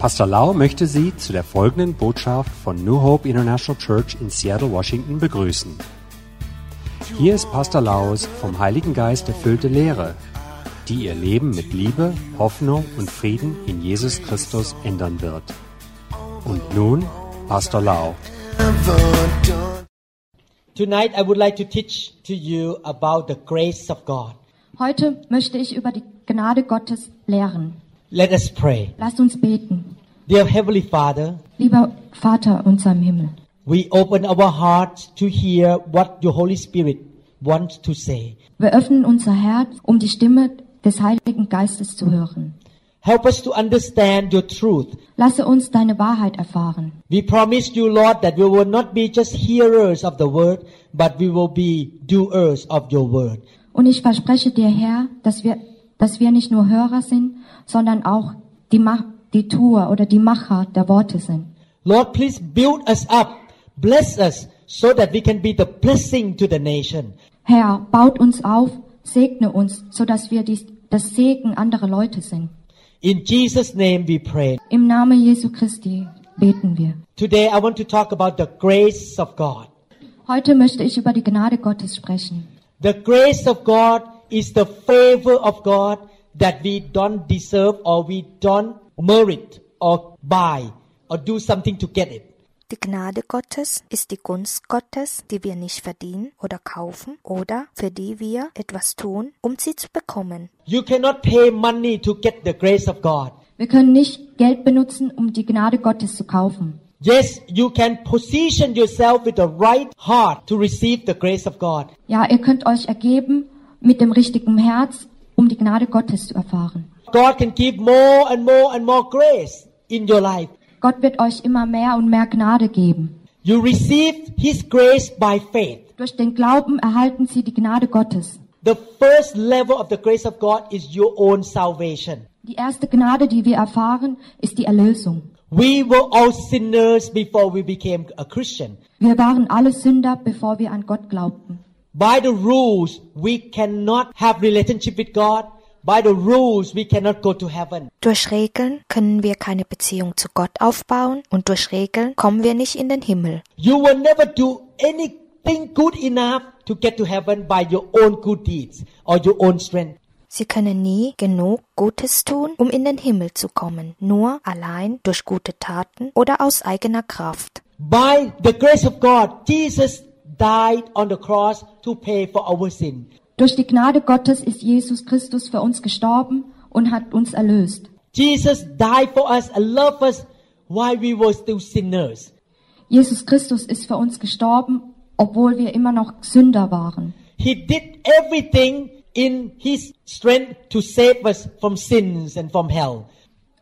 Pastor Lau möchte Sie zu der folgenden Botschaft von New Hope International Church in Seattle, Washington begrüßen. Hier ist Pastor Laus vom Heiligen Geist erfüllte Lehre, die Ihr Leben mit Liebe, Hoffnung und Frieden in Jesus Christus ändern wird. Und nun Pastor Lau. Tonight, I would like to teach to you about the grace of God. Heute möchte ich über die Gnade Gottes lehren. Let us pray. Lasst uns beten. Dear Heavenly Father, Lieber Vater unser im Himmel, we open our hearts to hear what your Holy Spirit wants to say. wir öffnen unser Herz, um die Stimme des Heiligen Geistes zu hören. Help us to understand your truth. Lasse uns deine Wahrheit erfahren. We promise you, Lord, that we will not be just hearers of the word, but we will be doers of your word. Und ich verspreche dir, Herr, dass wir, dass wir nicht nur Hörer sind, sondern auch die, Ma die Tuer oder die Macher der Worte sind. Lord, please build us up, bless us, so that we can be the blessing to the nation. Herr, baut uns auf, segne uns, so dass wir dies, das Segen anderer Leute sind. In Jesus' name we pray. Im Namen Jesu Christi beten wir. Today I want to talk about the grace of God. Heute möchte ich über die Gnade Gottes sprechen. The grace of God is the favor of God that we don't deserve or we don't merit or buy or do something to get it. Die Gnade Gottes ist die Gunst Gottes, die wir nicht verdienen oder kaufen oder für die wir etwas tun, um sie zu bekommen. You cannot pay money to get the grace of God. Wir können nicht Geld benutzen, um die Gnade Gottes zu kaufen. Yes, you can position yourself with the right heart to receive the grace of God. Ja, ihr könnt euch ergeben mit dem richtigen Herz, um die Gnade Gottes zu erfahren. God can give more and more and more grace in your life. Gott wird euch immer mehr und mehr Gnade geben. You receive His grace by faith. Durch den Glauben erhalten sie die Gnade Gottes. The first level of the grace of God is your own salvation. Die erste Gnade, die wir erfahren, ist die Erlösung. We were all sinners before we became a Christian. Wir waren alle Sünder, bevor wir an Gott glaubten. By the rules, we cannot have relationship with God. By the rules, we cannot go to heaven. Durch Regeln können wir keine Beziehung zu Gott aufbauen und durch Regeln kommen wir nicht in den Himmel. You will never do anything good enough to get to heaven by your own good deeds or your own strength. Sie können nie genug Gutes tun, um in den Himmel zu kommen, nur allein durch gute Taten oder aus eigener Kraft. By the grace of God, Jesus died on the cross to pay for our sin. Durch die Gnade Gottes ist Jesus Christus für uns gestorben und hat uns erlöst. Jesus died for us and loved us while we were still sinners. Jesus Christus ist für uns gestorben, obwohl wir immer noch Sünder waren. He did everything in his strength to save us from sins and from hell.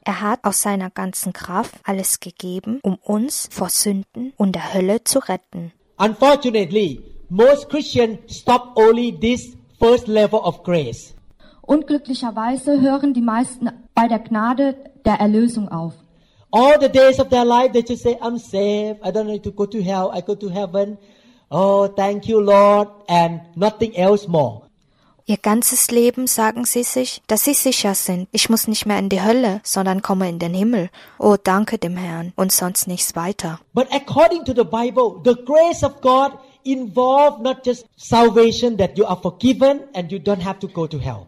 Er hat aus seiner ganzen Kraft alles gegeben, um uns vor Sünden und der Hölle zu retten. Unfortunately, most Christians stop only this first level of grace. Unglücklicherweise hören die meisten bei der Gnade der Erlösung auf. All the days of their life, they just say, I'm saved. I don't need to go to hell. I go to heaven. Oh, thank you, Lord. And nothing else more. Ihr ganzes Leben sagen sie sich, dass sie sicher sind. Ich muss nicht mehr in die Hölle, sondern komme in den Himmel. Oh, danke dem Herrn und sonst nichts weiter. But according to the Bible, the grace of God involve not just salvation that you are forgiven and you don't have to go to hell.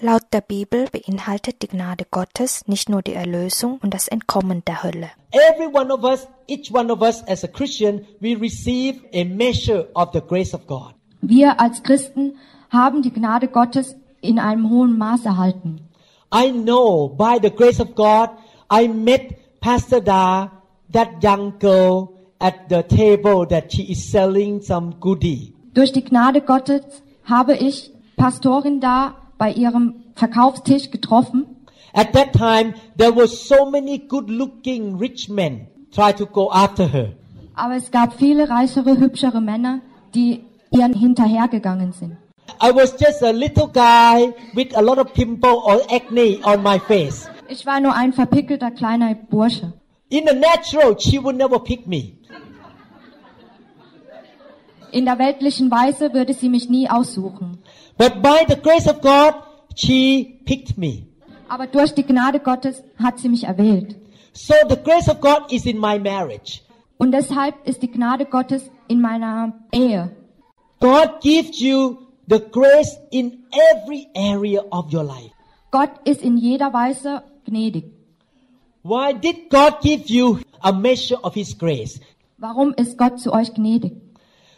Laut der Bibel beinhaltet die Gnade Gottes nicht nur die Erlösung und das Entkommen der Hölle. Every one of us, each one of us as a Christian, we receive a measure of the grace of God. Wir als Christen haben die Gnade Gottes in einem hohen Maß erhalten. I know by the grace of God, I met Pastor Da, that young girl, at the table that she is selling some goodie. Durch die Gnade Gottes habe ich Pastorin da bei ihrem Verkaufstisch getroffen. At that time, there were so many good-looking rich men try to go after her. Aber es gab viele reichere, hübschere Männer, die ihr hinterhergegangen sind. I was just a little guy with a lot of pimple or acne on my face. Ich war nur ein verpickelter kleiner Bursche. In the natural, she would never pick me. In der weltlichen Weise würde sie mich nie aussuchen. But by the grace of God, she picked me. Aber durch die Gnade Gottes hat sie mich erwählt. So the grace of God is in my marriage. Und deshalb ist die Gnade Gottes in meiner Ehe. God gives you the grace in every area of your life. Gott ist in jeder Weise gnädig. Why did God give you a measure of His grace? Warum ist Gott zu euch gnädig?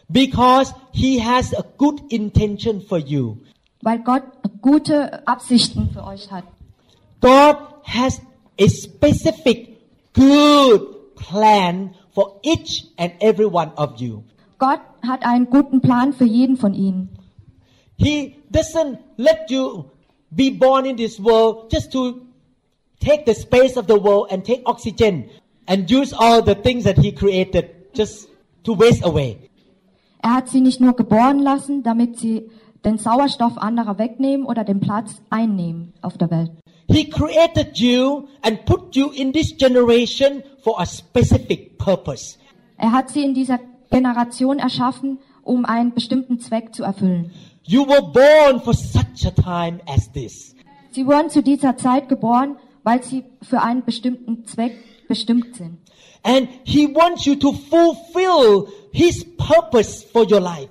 Because He has a good intention for you. Weil Gott gute Absichten für euch hat. God has a specific good plan for each and every one of you. Gott hat einen guten Plan für jeden von ihnen. He doesn't let you be born in this world just to take the space of the world and take oxygen and use all the things that He created just to waste away. Er hat sie nicht nur geboren lassen, damit sie den Sauerstoff anderer wegnehmen oder den Platz einnehmen auf der Welt. He created you and put you in this generation for a specific purpose. Er hat sie in dieser Generation erschaffen, um einen bestimmten Zweck zu erfüllen. You were born for such a time as this. Sie wurden zu dieser Zeit geboren, weil sie für einen bestimmten Zweck bestimmt sind. And He wants you to fulfill His purpose for your life.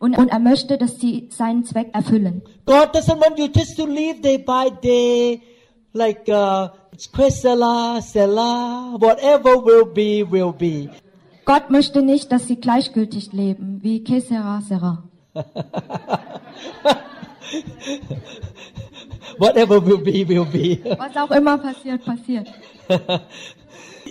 Und, und er möchte, dass sie seinen Zweck erfüllen. God doesn't want you just to live day by day, like uh, Quesela, Sela, whatever will be, will be. Gott möchte nicht, dass sie gleichgültig leben, wie Kesera Sera. Whatever will be, will be. Was auch immer passiert, passiert.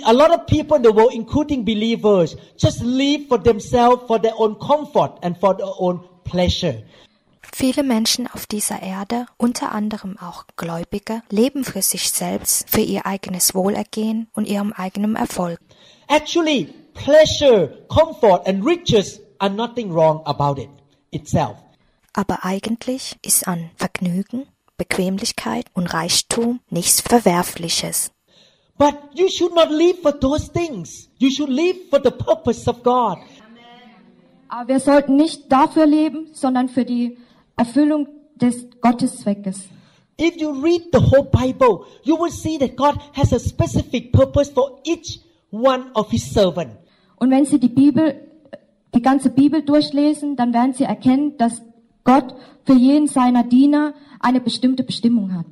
A lot of people in the world, including believers, just live for themselves, for their own comfort and for their own pleasure. Viele Menschen auf dieser Erde, unter anderem auch Gläubige, leben für sich selbst, für ihr eigenes Wohlergehen und ihrem eigenen Erfolg. Actually, pleasure, comfort, and riches are nothing wrong about it itself. Aber eigentlich ist an Vergnügen, Bequemlichkeit und Reichtum nichts Verwerfliches. But you should not live for those things. You should live for the purpose of God. Aber wir sollten nicht dafür leben, sondern für die Erfüllung des Gotteszweckes. If you read the whole Bible, you will see that God has a specific purpose for each one of His servants. Und wenn Sie die Bibel, die ganze Bibel durchlesen, dann werden Sie erkennen, dass Gott für jeden seiner Diener eine bestimmte Bestimmung hat.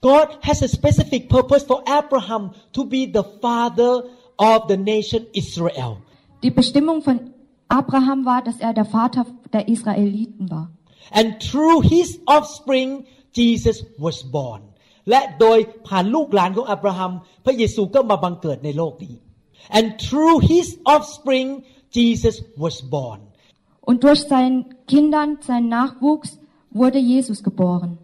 God has a specific purpose for Abraham to be the father of the nation Israel. Die Bestimmung von Abraham war, dass er der Vater der Israeliten war. And through his offspring, Jesus was born. และโดยผ่านลูกหลานของอับราฮัม พระเยซูก็มาบังเกิดในโลกนี้ And through his offspring, Jesus was born. Und durch seinen Kindern, seinen Nachwuchs, wurde Jesus geboren.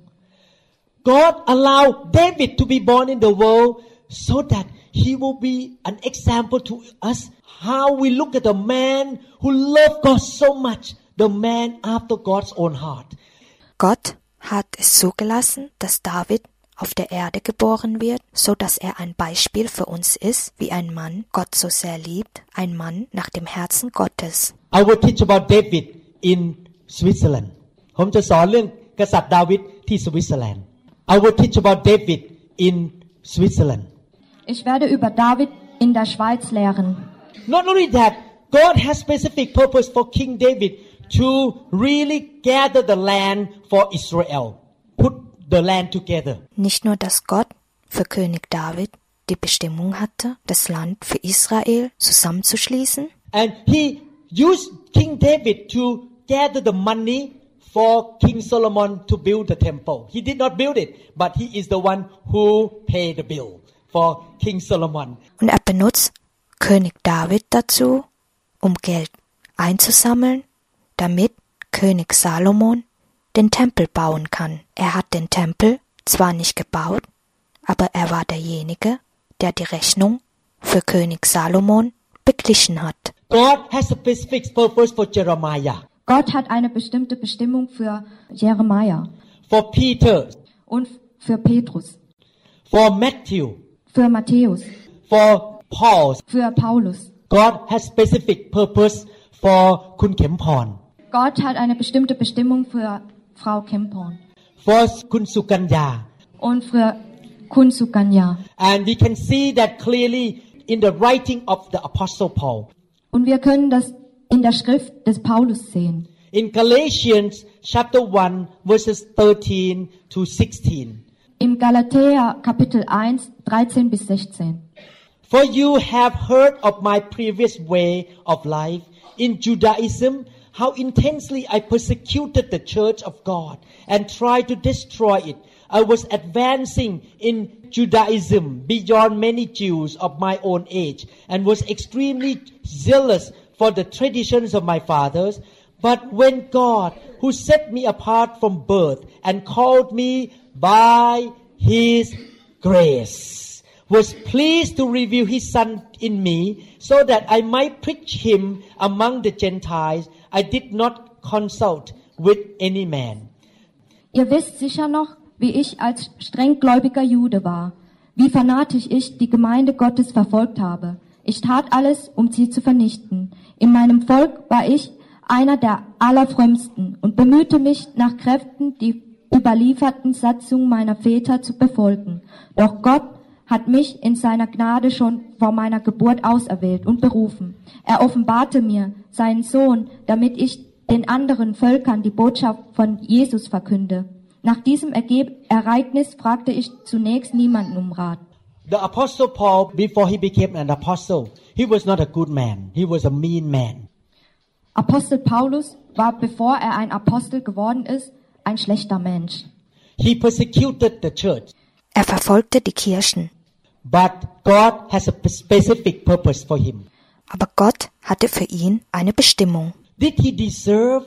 God allowed David to be born in the world so that he will be an example to us how we look at a man who loved God so much, the man after God's own heart. Gott hat es zugelassen, dass David auf der Erde geboren wird, so dass er ein Beispiel für uns ist, wie ein Mann Gott so sehr liebt, ein Mann nach dem Herzen Gottes. I will teach about David in Switzerland ผมจะสอนเรื่องกษัตริย์ดาวิดที่สวิตเซอร์แลนด์ I will teach about David in Switzerland Ich werde über David in der Schweiz lehren. Not only that, God has specific purpose for King David to really gather the land for Israel, put the land together. Nicht nur, dass Gott für König David die Bestimmung hatte, das Land für Israel zusammenzuschließen, And he used King David to gather the money for King Solomon to build the temple. He did not build it, but he is the one who paid the bill for King Solomon. und er benutzt König David dazu, um Geld einzusammeln, damit König Salomon den Tempel bauen kann. Er hat den Tempel zwar nicht gebaut, aber er war derjenige, der die Rechnung für König Salomon beglichen hat. God has a specific purpose for Jeremiah, Gott hat eine bestimmte Bestimmung für Jeremia for Peter, und für Petrus, for Matthew, für Matthäus, for Paul. für Paulus. God has specific purpose for คุณเข็มพร Gott hat eine bestimmte Bestimmung für Frau Kempon. For Kunsukanya, Und für Kun And we can see that clearly in the writing of the Apostle Paul. Und wir können das in der Schrift des Paulus sehen. In Galatians chapter 1 verses 13 to 16. In Galater Kapitel 1 13 bis 16. For you have heard of my previous way of life in Judaism how intensely I persecuted the church of God and tried to destroy it. I was advancing in Judaism beyond many Jews of my own age and was extremely zealous for the traditions of my fathers. But when God, who set me apart from birth and called me by his grace, was pleased to reveal his son in me so that I might preach him among the Gentiles, I did not consult with any man. Ihr wisst sicher noch, wie ich als strenggläubiger Jude war, wie fanatisch ich die Gemeinde Gottes verfolgt habe. Ich tat alles, um sie zu vernichten. In meinem Volk war ich einer der allerfrömmsten und bemühte mich nach Kräften, die überlieferten Satzungen meiner Väter zu befolgen. Doch Gott hat mich in seiner Gnade schon vor meiner Geburt auserwählt und berufen. Er offenbarte mir seinen Sohn, damit ich den anderen Völkern die Botschaft von Jesus verkünde. Nach diesem Ergeb Ereignis fragte ich zunächst niemanden um Rat. The apostle Paul, before he became an apostle, he was not a good man. He was a mean man. Apostel Paulus war, bevor er ein Apostel geworden ist, ein schlechter Mensch. He persecuted the church. Er verfolgte die Kirchen, But God has a specific purpose for him. aber Gott hatte für ihn eine Bestimmung. Did he deserve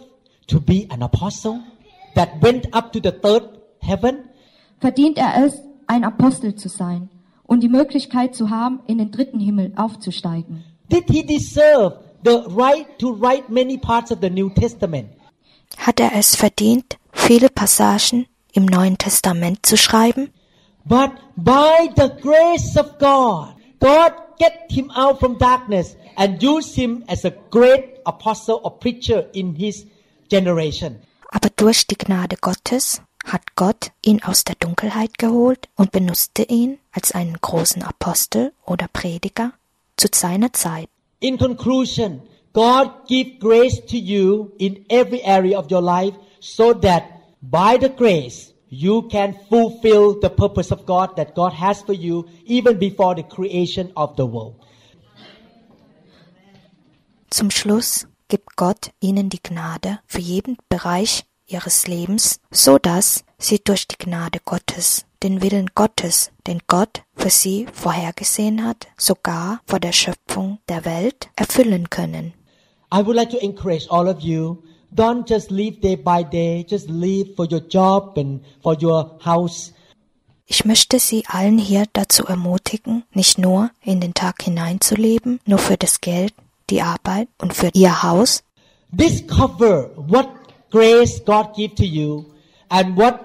to be an apostle that went up to the third heaven? Verdient er es, ein Apostel zu sein und die Möglichkeit zu haben, in den dritten Himmel aufzusteigen? Did he deserve the right to write many parts of the New Testament? Hat er es verdient, viele Passagen im Neuen Testament zu schreiben? But by the grace of God, God get him out from darkness and used him as a great apostle or preacher in his generation. Aber durch die Gnade Gottes hat Gott ihn aus der Dunkelheit geholt und benutzte ihn als einen großen Apostel oder Prediger zu seiner Zeit. In conclusion, God give grace to you in every area of your life so that by the grace you can fulfill the purpose of God that God has for you even before the creation of the world. Zum Schluss gibt Gott ihnen die Gnade für jeden Bereich ihres Lebens, so dass sie durch die Gnade Gottes den Willen Gottes, den Gott für sie vorhergesehen hat, sogar vor der Schöpfung der Welt erfüllen können. I would like to encourage all of you don't just live day by day, just live for your job and for your house. Ich möchte Sie allen hier dazu ermutigen, nicht nur in den Tag hineinzuleben, nur für das Geld, die Arbeit und für Ihr Haus, Discover what grace God give to you and what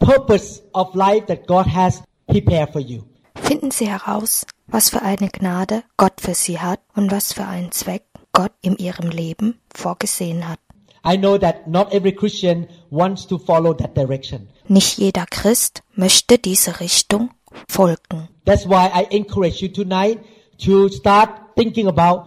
purpose of life that God has prepared for you. Finden Sie heraus, was für eine Gnade Gott für Sie hat und was für einen Zweck Gott in Ihrem Leben vorgesehen hat. I know that not every Christian wants to follow that direction. Nicht jeder Christ möchte diese Richtung folgen. That's why I encourage you tonight to start thinking about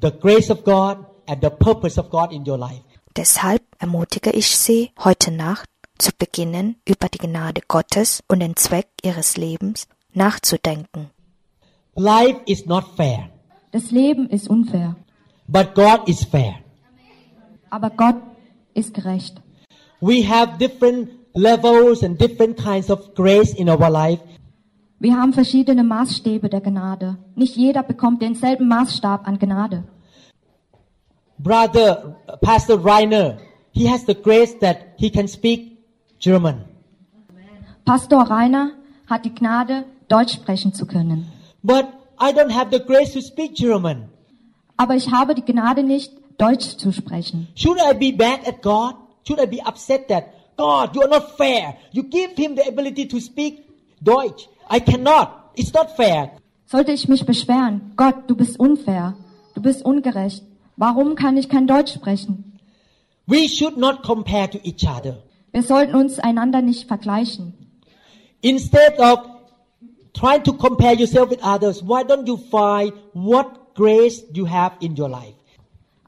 the grace of God and the purpose of God in your life. Deshalb ermutige ich Sie, heute Nacht zu beginnen, über die Gnade Gottes und den Zweck Ihres Lebens nachzudenken. Life is not fair, Das Leben ist unfair, but God is fair. Aber Gott ist gerecht. We have different levels and different kinds of grace in our life. Wir haben verschiedene Maßstäbe der Gnade. Nicht jeder bekommt denselben Maßstab an Gnade. Brother Pastor Reiner, he has the grace that he can speak German. Pastor Rainer hat die Gnade, Deutsch sprechen zu können. But I don't have the grace to speak German. Aber ich habe die Gnade nicht, Deutsch zu sprechen. Should I be mad at God? Should I be upset that God, you are not fair. You give him the ability to speak Deutsch. I cannot. It's not fair. Sollte ich mich beschweren, Gott, du bist unfair, du bist ungerecht. Warum kann ich kein Deutsch sprechen? We should not compare to each other. Wir sollten uns einander nicht vergleichen. Instead of trying to compare yourself with others, why don't you find what grace you have in your life?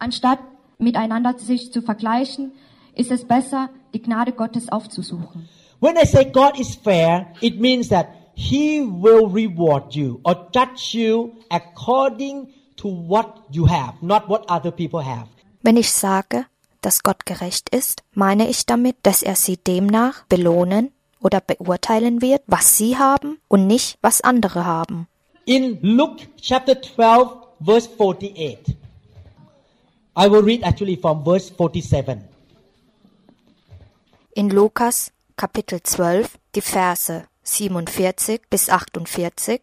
Anstatt miteinander sich zu vergleichen, ist es besser, die Gnade Gottes aufzusuchen. When I say God is fair, it means that He will reward you or judge you according to what you have, not what other people have. Wenn ich sage, dass Gott gerecht ist, meine ich damit, dass er sie demnach belohnen oder beurteilen wird, was sie haben und nicht, was andere haben. In Luke chapter 12, verse 48, I will read actually from verse 47. In Lukas Kapitel 12, die Verse 47 bis 48,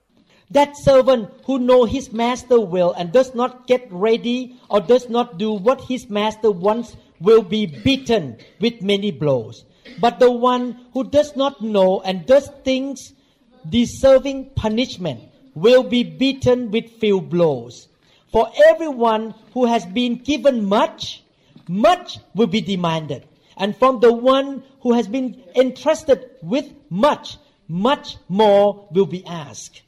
That servant who know his master will and does not get ready or does not do what his master wants will be beaten with many blows. But the one who does not know and does things deserving punishment will be beaten with few blows. For everyone who has been given much, much will be demanded. And from the one who has been entrusted with much, much more will be asked.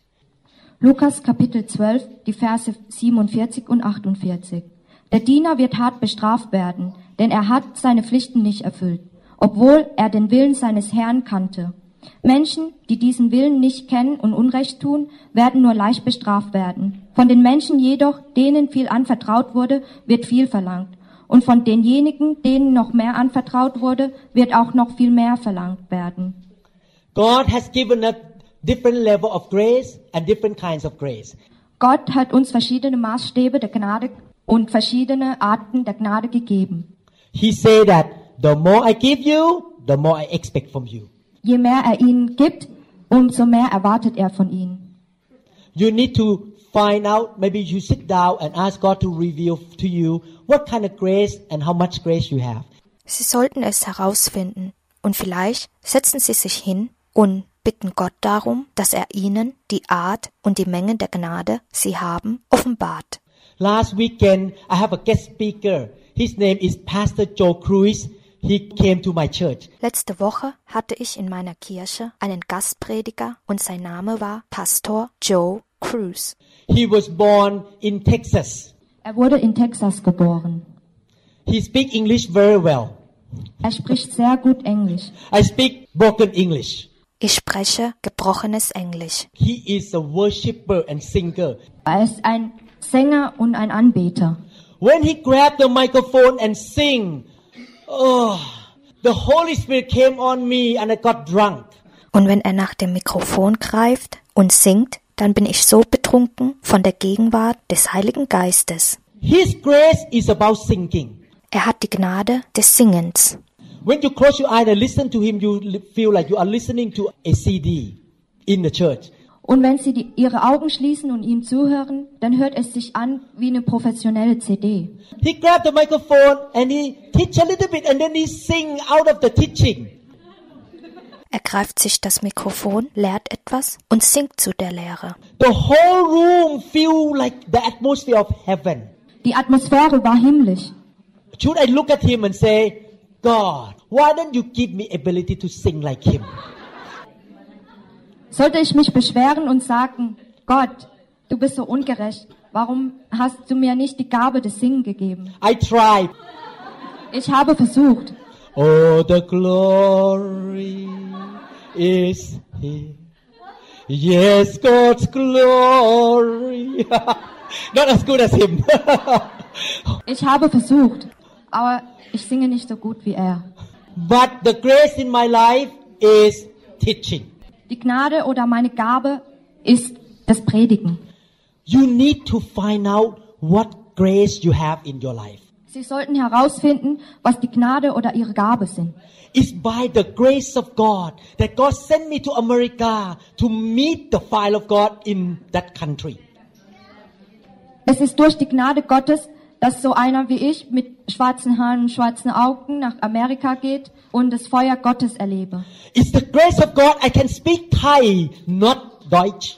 Lukas Kapitel 12, die Verse 47 und 48. Der Diener wird hart bestraft werden, denn er hat seine Pflichten nicht erfüllt, obwohl er den Willen seines Herrn kannte. Menschen, die diesen Willen nicht kennen und Unrecht tun, werden nur leicht bestraft werden. Von den Menschen jedoch, denen viel anvertraut wurde, wird viel verlangt. Und von denjenigen, denen noch mehr anvertraut wurde, wird auch noch viel mehr verlangt werden. God has given us different level of grace and different kinds of grace. Gott hat uns verschiedene Maßstäbe der Gnade und verschiedene Arten der Gnade gegeben. He said that the more I give you, the more I expect from you. Je mehr er ihnen gibt, umso mehr erwartet er von ihnen. You need to find out, maybe you sit down and ask God to reveal to you what kind of grace and how much grace you have. Sie sollten es herausfinden und vielleicht setzen Sie sich hin und bitten Gott darum, dass er Ihnen die Art und die Menge der Gnade, Sie haben, offenbart. Last weekend, I have a guest speaker. His name is Pastor Joe Cruz. He came to my church. Letzte Woche hatte ich in meiner Kirche einen Gastprediger und sein Name war Pastor Joe Cruz. He was born in Texas. Er wurde in Texas geboren. He speak English very well. Er spricht sehr gut Englisch. I speak broken English. Ich spreche gebrochenes Englisch. He is a worshipper and singer. Er ist ein Sänger und ein Anbeter. When he grabbed the microphone and sing, oh, the Holy Spirit came on me and I got drunk. Und wenn er nach dem Mikrofon greift und singt, dann bin ich so betrunken von der Gegenwart des Heiligen Geistes. His grace is about singing. Er hat die Gnade des Singens. When you close your eyes and listen to him, you feel like you are listening to a CD in the church. Und wenn Sie die, Ihre Augen schließen und ihm zuhören, dann hört es sich an wie eine professionelle CD. He grabbed the microphone and he teach a little bit and then he sing out of the teaching. Er greift sich das Mikrofon, lehrt etwas und singt zu der Lehre. The whole room feel like the atmosphere of heaven. Die Atmosphäre war himmlisch. Should I look at him and say, God, why don't you give me ability to sing like him? Sollte ich mich beschweren und sagen, Gott, du bist so ungerecht, warum hast du mir nicht die Gabe des Singen gegeben? I tried. Ich habe versucht. Oh, the glory is here. Yes, God's glory. Not as good as him. Ich habe versucht, aber ich singe nicht so gut wie er. but the grace in my life is teaching. Die Gnade oder meine Gabe ist das Predigen. You need to find out what grace you have in your life. Sie sollten herausfinden, was die Gnade oder ihre Gabe sind. It's by the grace of God that God sent me to America to meet the file of God in that country. Es ist durch die Gnade Gottes, dass so einer wie ich mit schwarzen Haaren und schwarzen Augen nach Amerika geht und das Feuer Gottes erlebe. It's the grace of God I can speak Thai, not Deutsch.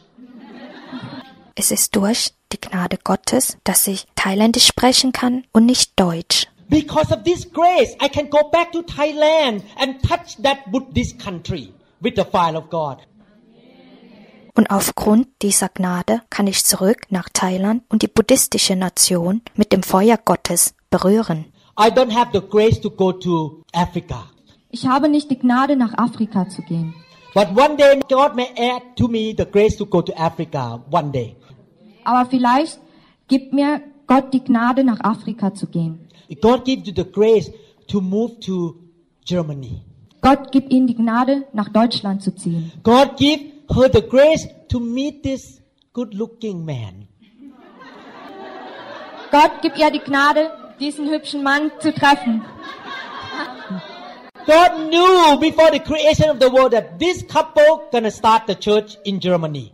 Es ist durch die Gnade Gottes, dass ich Thailändisch sprechen kann und nicht Deutsch. Because of this grace, I can go back to Thailand and touch that Buddhist country with the file of God. Und aufgrund dieser Gnade kann ich zurück nach Thailand und die buddhistische Nation mit dem Feuer Gottes berühren. I don't have the grace to go to Africa. Ich habe nicht die Gnade, nach Afrika zu gehen. But one day God may add to me the grace to go to Africa one day. Aber vielleicht gibt mir Gott die Gnade, nach Afrika zu gehen. God gives you the grace to move to Germany. Gott gibt ihnen die Gnade, nach Deutschland zu ziehen. God give her the grace to meet this good looking man. Gott gibt ihr die Gnade, diesen hübschen Mann zu treffen. God knew before the creation of the world that this couple gonna start the church in Germany.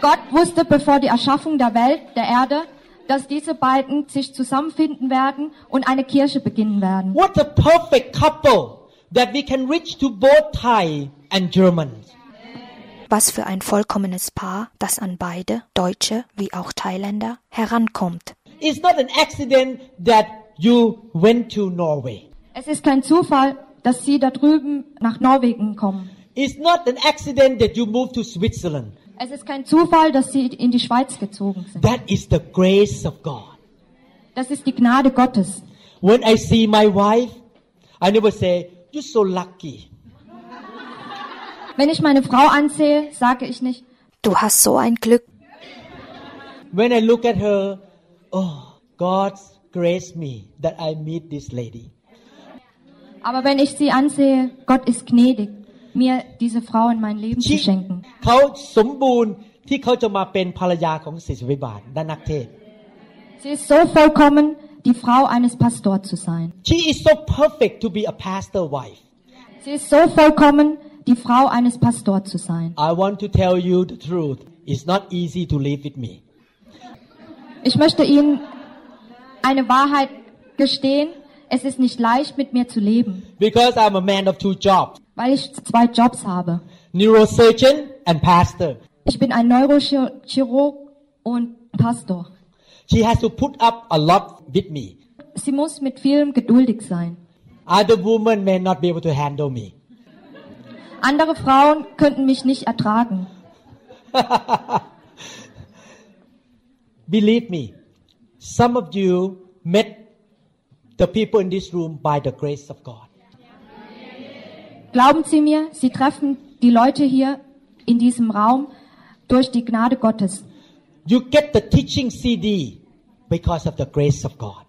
Gott wusste, bevor die Erschaffung der Welt, der Erde, dass diese beiden sich zusammenfinden werden und eine Kirche beginnen werden. What a perfect couple that we can reach to both Thai and Germans. Was für ein vollkommenes Paar, das an beide, Deutsche wie auch Thailänder, herankommt. It's not an accident that you went to Norway. Es ist kein Zufall, dass sie da drüben nach Norwegen kommen. It's not an accident that you moved to Switzerland. Es ist kein Zufall, dass sie in die Schweiz gezogen sind. That is the grace of God. Das ist die Gnade Gottes. When I see my wife, I never say, You're so lucky. Wenn ich meine Frau ansehe, sage ich nicht, Du hast so ein Glück. When I look at her, oh, God's graced me that I meet this lady. aber wenn ich sie ansehe, Gott ist gnädig, mir diese Frau in mein Leben zu ชี schenken. เขาสมบูรณ์ที่เขาจะมาเป็นภรรยาของศิษย์วิบาลและนักเทศน์ Sie ist so vollkommen, die Frau eines Pastors zu sein. She is so perfect to be a pastor wife. Sie ist so vollkommen, die Frau eines Pastors zu sein. I want to tell you the truth. It's not easy to live with me. Ich möchte Ihnen eine Wahrheit gestehen. Es ist nicht leicht, mit mir zu leben, Because I'm a man of two jobs. weil ich zwei Jobs habe. Neurosurgeon and pastor. Ich bin ein Neurochirurg und Pastor. She has to put up a lot with me. Sie muss mit vielem geduldig sein. Other women may not be able to handle me. Andere Frauen könnten mich nicht ertragen. Believe me, some of you met the people in this room by the grace of God. Glauben Sie mir, Sie treffen die Leute hier in diesem Raum durch die Gnade Gottes. You get the teaching CD because of the grace of God.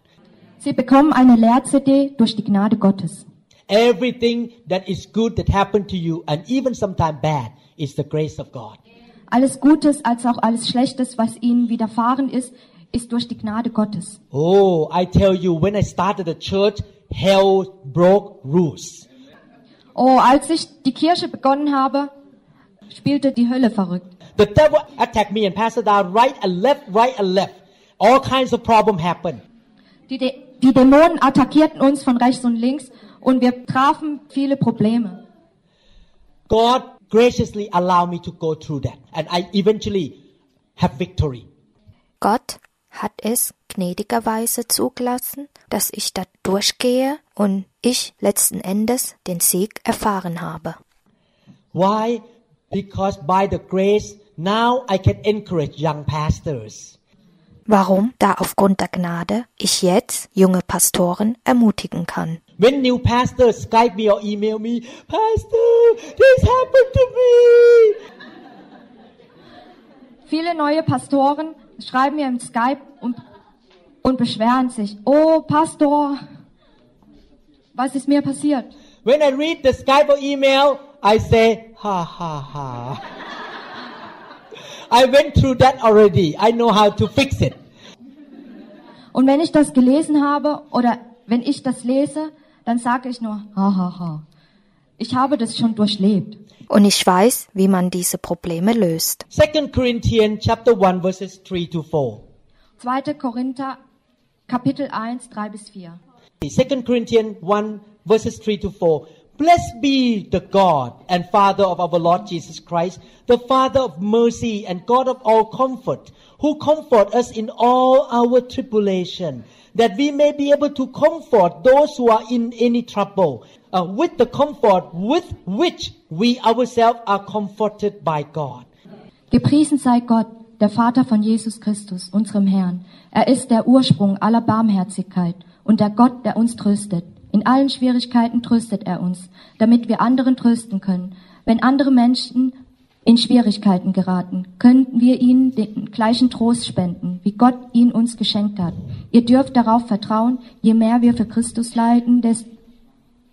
Sie bekommen eine Lehr-CD durch die Gnade Gottes. Everything that is good that happened to you and even sometimes bad is the grace of God. Alles Gutes als auch alles Schlechtes, was Ihnen widerfahren ist, ist durch die Gnade Gottes. Oh, I tell you, when I started the church, hell broke loose. Oh, als ich die Kirche begonnen habe, spielte die Hölle verrückt. The devil attacked me and Pastor down right and left, right and left. All kinds of problem happened. Die, De die Dämonen attackierten uns von rechts und links und wir trafen viele Probleme. God graciously allowed me to go through that, and I eventually have victory. Gott hat es gnädigerweise zugelassen, dass ich da durchgehe und ich letzten Endes den Sieg erfahren habe. Why? Because by the grace, now I can encourage young pastors. Warum? Da aufgrund der Gnade ich jetzt junge Pastoren ermutigen kann. When new pastors Skype me or email me, Pastor, this happened to me. Viele neue Pastoren schreiben mir im Skype und, und beschweren sich. Oh, Pastor, was ist mir passiert? When I read the Skype or email, I say, ha ha ha. I went through that already. I know how to fix it. Und wenn ich das gelesen habe oder wenn ich das lese, dann sage ich nur, ha ha ha. Ich habe das schon durchlebt. Und ich weiß, wie man diese Probleme löst. 2 Corinthians chapter 1 verses 3 to 4. 2. Korinther, Kapitel 1, 3 bis 4. 2 Corinthians 1 verses 3 to 4. Blessed be the God and Father of our Lord Jesus Christ, the Father of mercy and God of all comfort, who comfort us in all our tribulation, that we may be able to comfort those who are in any trouble, uh, with the comfort with which we ourselves are comforted by God. Gepriesen sei Gott, der Vater von Jesus Christus, unserem Herrn. Er ist der Ursprung aller Barmherzigkeit und der Gott, der uns tröstet. In allen Schwierigkeiten tröstet er uns, damit wir anderen trösten können. Wenn andere Menschen in Schwierigkeiten geraten, können wir ihnen den gleichen Trost spenden, wie Gott ihn uns geschenkt hat. Ihr dürft darauf vertrauen, je mehr wir für Christus leiden, des-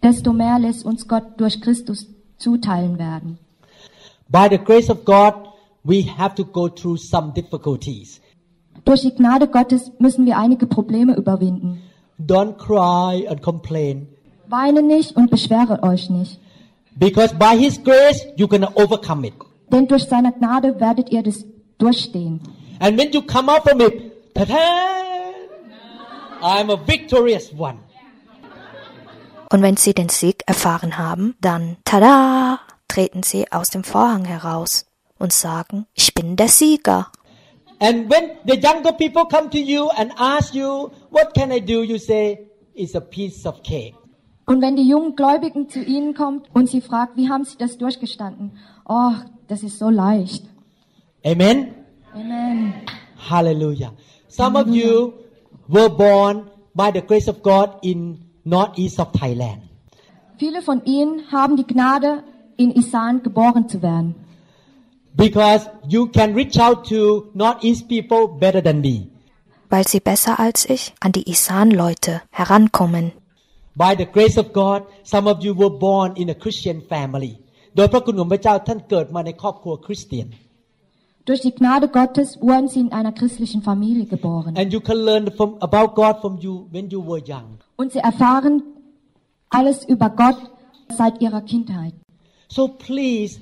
desto mehr lässt uns Gott durch Christus zuteilen werden. By the grace of God, we have to go through some difficulties. Durch die Gnade Gottes müssen wir einige Probleme überwinden. Don't cry and complain. Weine nicht und beschwere euch nicht, Because by His grace, going to overcome it. Denn durch seine Gnade werdet ihr das durchstehen. And when you come out from it, ta-da, I'm a victorious one. Und wenn sie den Sieg erfahren haben, dann, tada, treten sie aus dem Vorhang heraus und sagen, ich bin der Sieger. And when the younger people come to you and ask you, what can I do? You say, it's a piece of cake. Und wenn die jungen Gläubigen zu ihnen kommt und sie fragt, wie haben sie das durchgestanden? Oh, das ist so leicht. Amen. Amen. Hallelujah. Some of you were born by the grace of God in northeast of Thailand. Viele von ihnen haben die Gnade, in Isan geboren zu werden. Because you can reach out to northeast people better than me. weil sie besser als ich an die Isan-Leute herankommen. By the grace of God, some of you were born in a Christian family. โดยพระคุณของพระเจ้าท่านเกิดมาในครอบครัวคริสเตียน Durch die Gnade Gottes wurden sie in einer christlichen Familie geboren. And you can learn from about God from you when you were young. Und sie erfahren alles über Gott seit ihrer Kindheit. So please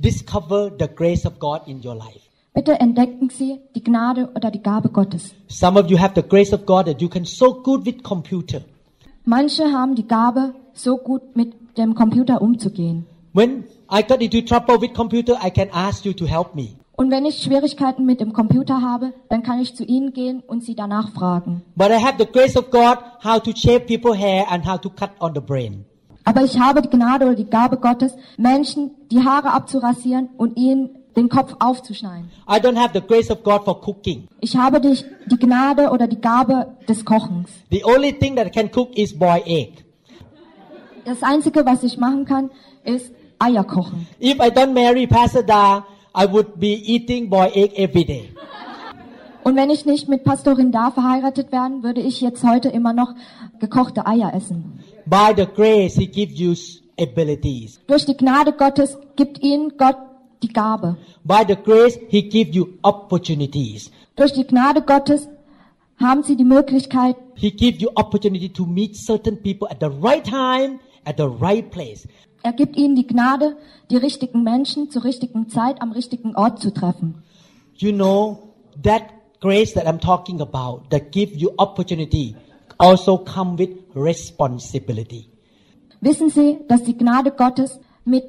discover the grace of God in your life. Bitte entdecken Sie die Gnade oder die Gabe Gottes. Some of you have the grace of God that you can so good with computer. Manche haben die Gabe, so gut mit dem Computer umzugehen. When I got into trouble with computer, I can ask you to help me. Und wenn ich Schwierigkeiten mit dem Computer habe, dann kann ich zu Ihnen gehen und Sie danach fragen. But I have the grace of God how to shave people hair and how to cut on the brain. Aber ich habe die Gnade oder die Gabe Gottes, Menschen die Haare abzurasieren und ihnen den Kopf aufzuschneiden. I don't have the grace of God for cooking. Ich habe die, die Gnade oder die Gabe des Kochens. The only thing that I can cook is boiled egg. Das Einzige, was ich machen kann, ist Eier kochen. If I don't marry Pastor Da, I would be eating boiled egg every day. Und wenn ich nicht mit Pastorin Da verheiratet werden, würde ich jetzt heute immer noch gekochte Eier essen. By the grace, He gives you abilities. Durch die Gnade Gottes gibt ihnen Gott die Gabe. By the grace, He gives you opportunities. Durch die Gnade Gottes haben sie die Möglichkeit, He gives you opportunity to meet certain people at the right time, at the right place. Er gibt ihnen die Gnade, die richtigen Menschen zur richtigen Zeit am richtigen Ort zu treffen. You know, that grace that I'm talking about, that gives you opportunity, also come with responsibility. Wissen Sie, dass die Gnade Gottes mit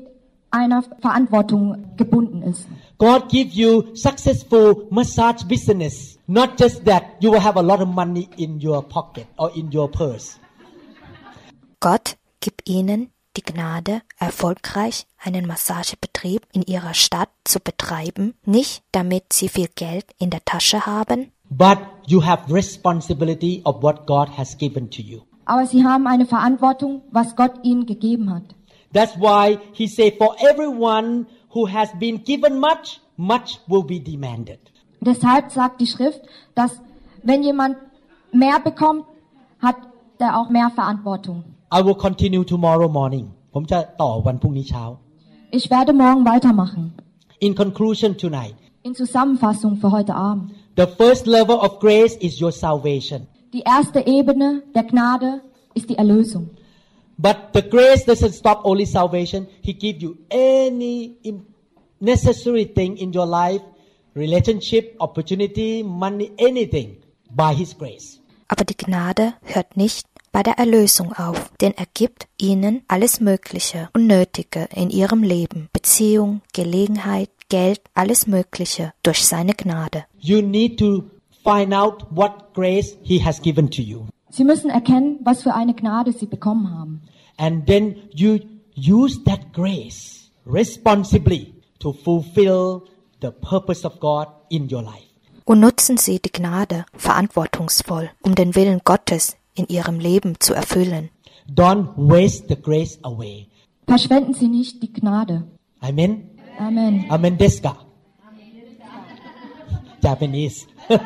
einer Verantwortung gebunden ist? God gives you successful massage business. Not just that you will have a lot of money in your pocket or in your purse. Gott gibt ihnen die Gnade, erfolgreich einen Massagebetrieb in ihrer Stadt zu betreiben, nicht damit sie viel Geld in der Tasche haben, But you have responsibility of what God has given to you. Aber sie haben eine Verantwortung, was Gott ihnen gegeben hat. That's why he said, for everyone who has been given much, much will be demanded. Deshalb sagt die Schrift, dass wenn jemand mehr bekommt, hat er auch mehr Verantwortung. I will continue tomorrow morning. ผมจะต่อวันพรุ่งนี้เช้า Ich werde morgen weitermachen. In conclusion tonight, In Zusammenfassung für heute Abend. the first level of grace is your salvation. Die erste Ebene der Gnade ist die Erlösung. But the grace doesn't stop only salvation. He gives you any im- necessary thing in your life, relationship, opportunity, money, anything by His grace. aber die Gnade hört nicht bei der Erlösung auf, denn er gibt ihnen alles Mögliche und Nötige in ihrem Leben, Beziehung, Gelegenheit, Geld, alles Mögliche durch seine Gnade. You need to find out what grace He has given to you. Sie müssen erkennen, was für eine Gnade sie bekommen haben. And then you use that grace responsibly to fulfill the purpose of God in your life. Und nutzen Sie die Gnade verantwortungsvoll, um den Willen Gottes in Ihrem Leben zu erfüllen. Don't waste the grace away. Verschwenden Sie nicht die Gnade. Amen. Amen. Amen deska. Japanese.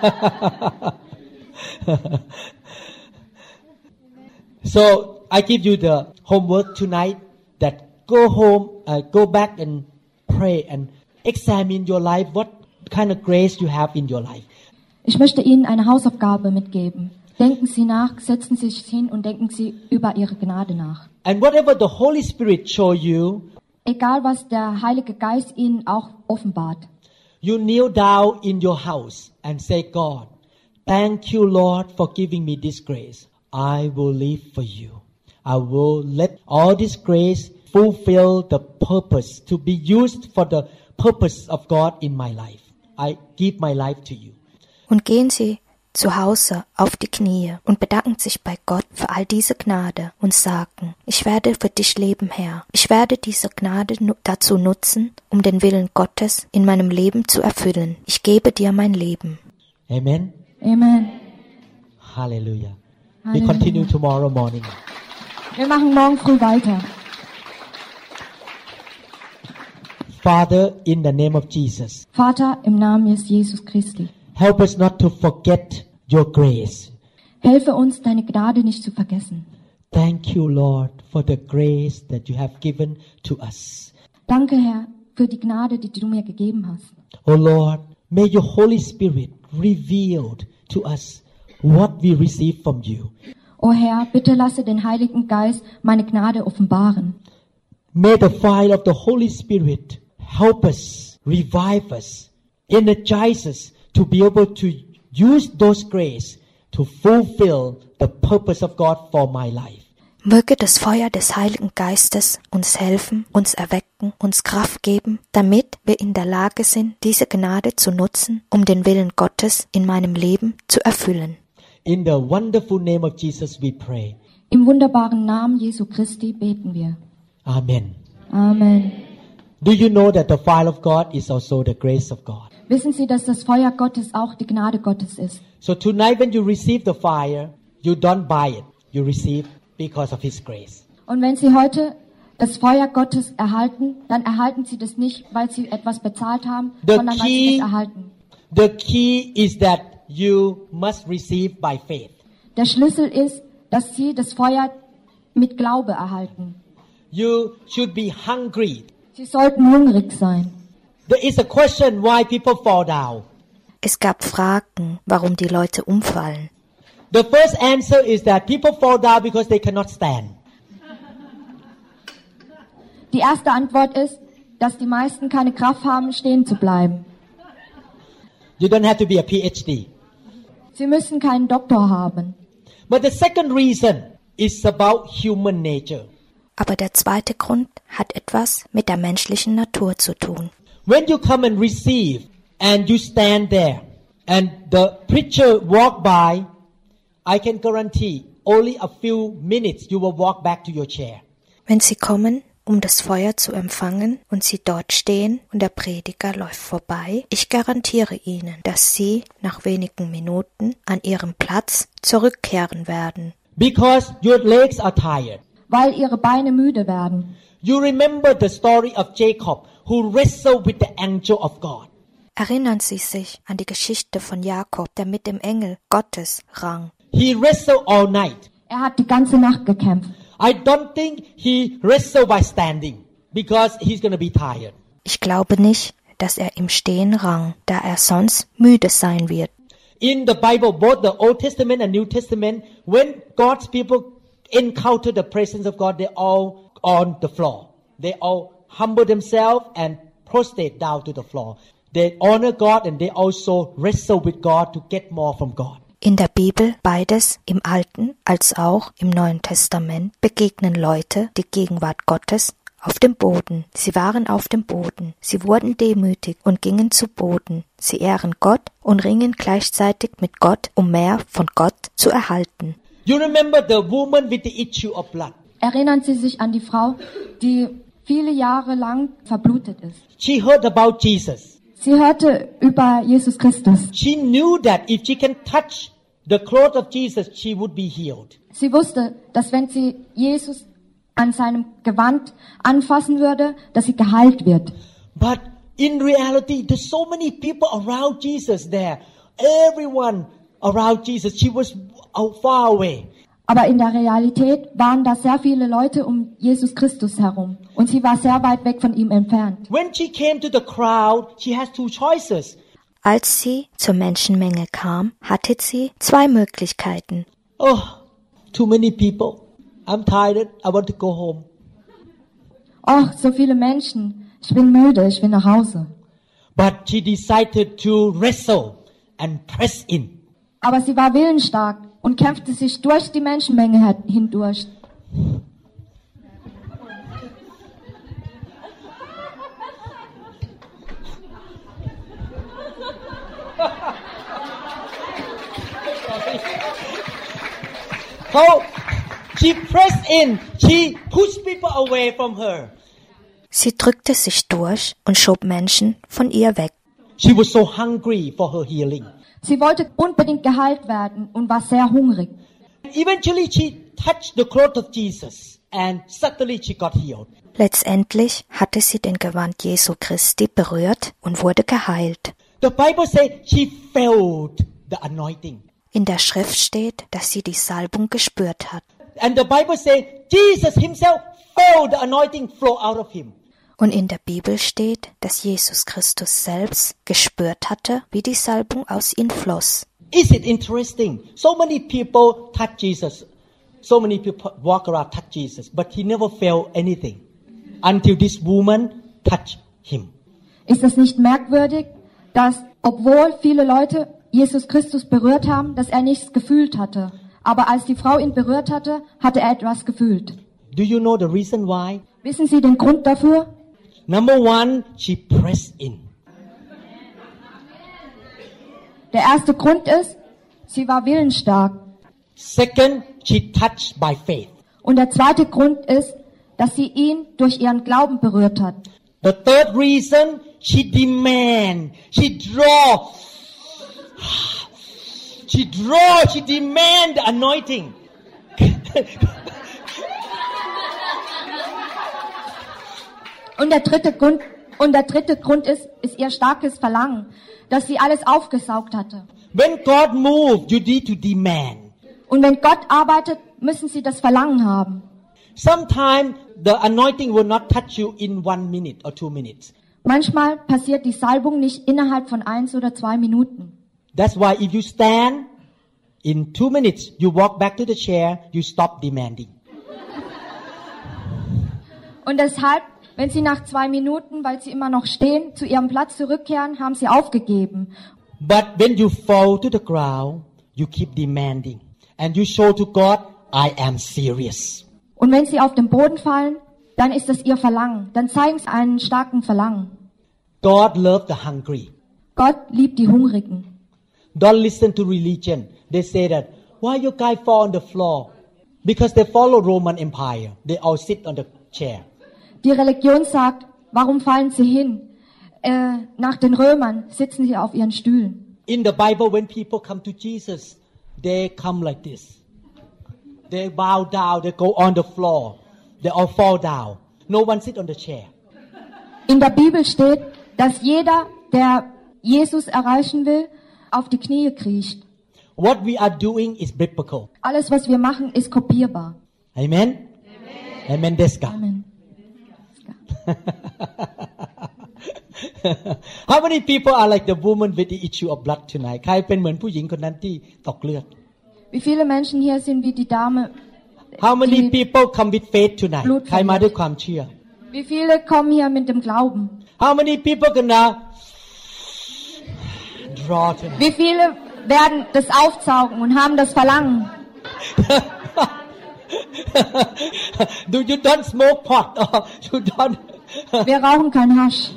so I give you the homework tonight that go home, uh, go back and pray and examine your life. What kind of grace you have in your life. Ich möchte Ihnen eine Hausaufgabe mitgeben. Denken Sie nach, setzen Sie sich hin und denken Sie über Ihre Gnade nach. And whatever the Holy Spirit show you, Egal was der Heilige Geist Ihnen auch offenbart. you kneel down in your house and say, God, thank you, Lord, for giving me this grace. I will live for you. I will let all this grace fulfill the purpose to be used for the purpose of God in my life. I give my life to you. Und gehen Sie zu Hause auf die Knie und bedanken sich bei Gott für all diese Gnade und sagen, ich werde für dich leben, Herr. Ich werde diese Gnade nu dazu nutzen, um den Willen Gottes in meinem Leben zu erfüllen. Ich gebe dir mein Leben. Amen. Amen. Hallelujah. We Hallelujah. continue tomorrow morning. Wir machen morgen früh weiter. Father, in the name of Jesus, Vater, im Namen des Jesus Christi, help us not to forget your grace. helfe uns, deine Gnade nicht zu vergessen. Thank you, Lord, for the grace that you have given to us. Danke, Herr, für die Gnade, die du mir gegeben hast. Oh Lord, may your Holy Spirit reveal to us what we receive from you. O Herr, bitte lasse den Heiligen Geist meine Gnade offenbaren. May the fire of the Holy Spirit help us, revive us, energize us to be able to use those grace to fulfill the purpose of God for my life. Möge das Feuer des Heiligen Geistes uns helfen, uns erwecken, uns Kraft geben, damit wir in der Lage sind, diese Gnade zu nutzen, um den Willen Gottes in meinem Leben zu erfüllen. In the wonderful name of Jesus we pray. Im wunderbaren Namen Jesu Christi beten wir. Amen. Amen. Do you know that the fire of God is also the grace of God? Wissen Sie, dass das Feuer Gottes auch die Gnade Gottes ist? So tonight when you receive the fire, you don't buy it. You receive because of his grace. Und wenn Sie heute das Feuer Gottes erhalten, dann erhalten Sie das nicht, weil Sie etwas bezahlt haben, The sondern weil Sie key- es erhalten. The key is that you must receive by faith. Der Schlüssel ist, dass Sie das Feuer mit Glaube erhalten. You should be hungry. Sie sollten hungrig sein. There is a question why people fall down. Es gab Fragen, warum die Leute umfallen. The first answer is that people fall down because they cannot stand. Die erste Antwort ist, dass die meisten keine Kraft haben, stehen zu bleiben. You don't have to be a PhD. Sie müssen keinen Doktor haben. But the second reason is about human nature. Aber der zweite Grund hat etwas mit der menschlichen Natur zu tun. When you come and receive and you stand there and the preacher walk by, I can guarantee only a few minutes you will walk back to your chair. Wenn sie kommen, um das Feuer zu empfangen, und sie dort stehen und der Prediger läuft vorbei, ich garantiere Ihnen, dass Sie nach wenigen Minuten an Ihrem Platz zurückkehren werden. Because your legs are tired. Weil ihre Beine müde werden. You remember the story of Jacob who wrestled with the angel of God. Erinnern Sie sich an die Geschichte von Jakob, der mit dem Engel Gottes rang. He wrestled all night. Er hat die ganze Nacht gekämpft. I don't think he wrestled by standing because he's going to be tired. Ich glaube nicht, dass er im Stehen rang, da er sonst müde sein wird. In the Bible, both the Old Testament and New Testament, when God's people encounter the presence of God, they all on the floor. They all humble themselves and prostrate down to the floor. They honor God and they also wrestle with God to get more from God. In der Bibel beides im Alten als auch im Neuen Testament begegnen Leute die Gegenwart Gottes auf dem Boden. Sie waren auf dem Boden. Sie wurden demütig und gingen zu Boden. Sie ehren Gott und ringen gleichzeitig mit Gott, um mehr von Gott zu erhalten. You remember the woman with the issue of blood. Erinnern Sie sich an die Frau, die viele Jahre lang verblutet ist. She heard about Jesus. Sie hörte über Jesus Christus. She knew that if she can touch the clothes of Jesus, she would be healed. Sie wusste, dass wenn sie Jesus an seinem Gewand anfassen würde, dass sie geheilt wird. But in reality, there's so many people around Jesus there. Everyone around Jesus. She was far away. Aber in der Realität waren da sehr viele Leute um Jesus Christus herum und sie war sehr weit weg von ihm entfernt. When she came to the crowd, she has two choices. Als sie zur Menschenmenge kam, hatte sie zwei Möglichkeiten. Oh, too many people. I'm tired. I want to go home. Oh, so viele Menschen. Ich bin müde, ich will nach Hause. But she decided to wrestle and press in. Aber sie war willensstark und kämpfte sich durch die Menschenmenge hindurch. How she pressed in. She pushed people away from her. Sie drückte sich durch und schob Menschen von ihr weg. She was so hungry for her healing. Sie wollte unbedingt geheilt werden und war sehr hungrig. Eventually, she touched the clothes of Jesus, and suddenly she got healed. Letztendlich hatte sie den Gewand Jesu Christi berührt und wurde geheilt. The Bible says she felt the anointing. In der Schrift steht, dass sie die Salbung gespürt hat. And the Bible says Jesus himself felt the anointing flow out of him. Und in der Bibel steht, dass Jesus Christus selbst gespürt hatte, wie die Salbung aus ihm floss. Is it interesting? So many people touch Jesus. So many people walk around touch Jesus, but he never felt anything until this woman touched him. Ist es nicht merkwürdig, dass obwohl viele Leute Jesus Christus berührt haben, dass er nichts gefühlt hatte? Aber als die Frau ihn berührt hatte, hatte er etwas gefühlt. Do you know the reason why? Wissen Sie den Grund dafür? Number one, she pressed in. Der erste Grund ist, sie war willensstark. Second, she touched by faith. Und der zweite Grund ist, dass sie ihn durch ihren Glauben berührt hat. The third reason, she demand, she draw, she draw, she demand anointing. Und der dritte Grund, und der dritte Grund ist, ist ihr starkes Verlangen, dass sie alles aufgesaugt hatte. When God moved, you need to demand. Und wenn Gott arbeitet, müssen sie das Verlangen haben. Sometimes the anointing will not touch you in one minute or two minutes. Manchmal passiert die Salbung nicht innerhalb von eins oder zwei Minuten. That's why if you stand in two minutes, you walk back to the chair, you stop demanding. Und deshalb, wenn sie nach zwei Minuten, weil sie immer noch stehen, zu ihrem Platz zurückkehren, haben sie aufgegeben. But when you fall to the ground, you keep demanding. And you show to God, I am serious. Und wenn sie auf den Boden fallen, dann ist das ihr Verlangen. Dann zeigen sie einen starken Verlangen. God loves the hungry. Gott liebt die Hungrigen. Don't listen to religion. They say that, why you guys fall on the floor? Because they follow Roman Empire. They all sit on the chair. Die Religion sagt, warum fallen sie hin? Äh, nach den Römern sitzen sie auf ihren Stühlen. In the Bible, when people come to Jesus, they come like this. They bow down, they go on the floor. They all fall down. No one sit on the chair. In der Bibel steht, dass jeder, der Jesus erreichen will, auf die Knie kriecht. What we are doing is biblical. Alles, was wir machen, ist kopierbar. Amen? Amen. Deska. Amen. How many people are like the woman with the issue of blood tonight? ใครเป็นเหมือนผู้หญิงคนนั้นที่ตกเลือด Wie viele Menschen hier sind wie die Dame? How many Die- people come with faith tonight? Blut ใครมาด้วยความเชื่อ Wie viele kommen hier mit dem Glauben? How many people gonna draw tonight? Wie viele werden das aufsaugen und haben das Verlangen? Do you don't smoke pot or you don't? Wir rauchen kein Hasch.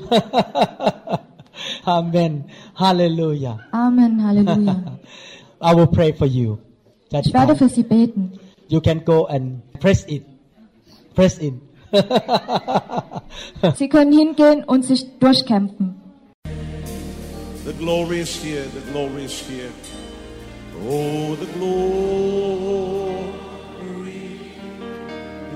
Amen. Hallelujah. Amen, Hallelujah. I will pray for you. That Ich werde time. für Sie beten. you can go and press it. Press in. Sie können hingehen und sich durchkämpfen. The glory is here. The glory is here. Oh, the glory is here.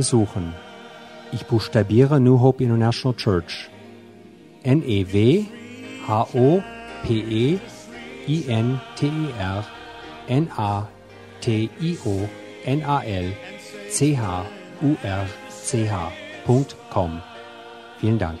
besuchen. Ich buchstabiere New Hope International Church. N-E-W-H-O-P-E-I-N-T-E-R N-A-T-I-O-N-A-L-C-H-U-R-C-H.com. Vielen Dank.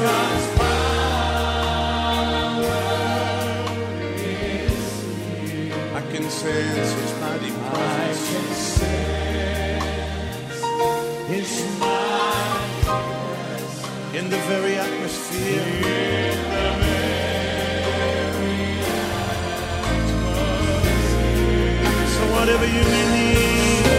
sense His mighty presence. I can sense His mighty presence in the very atmosphere. In the very atmosphere. So whatever you may need.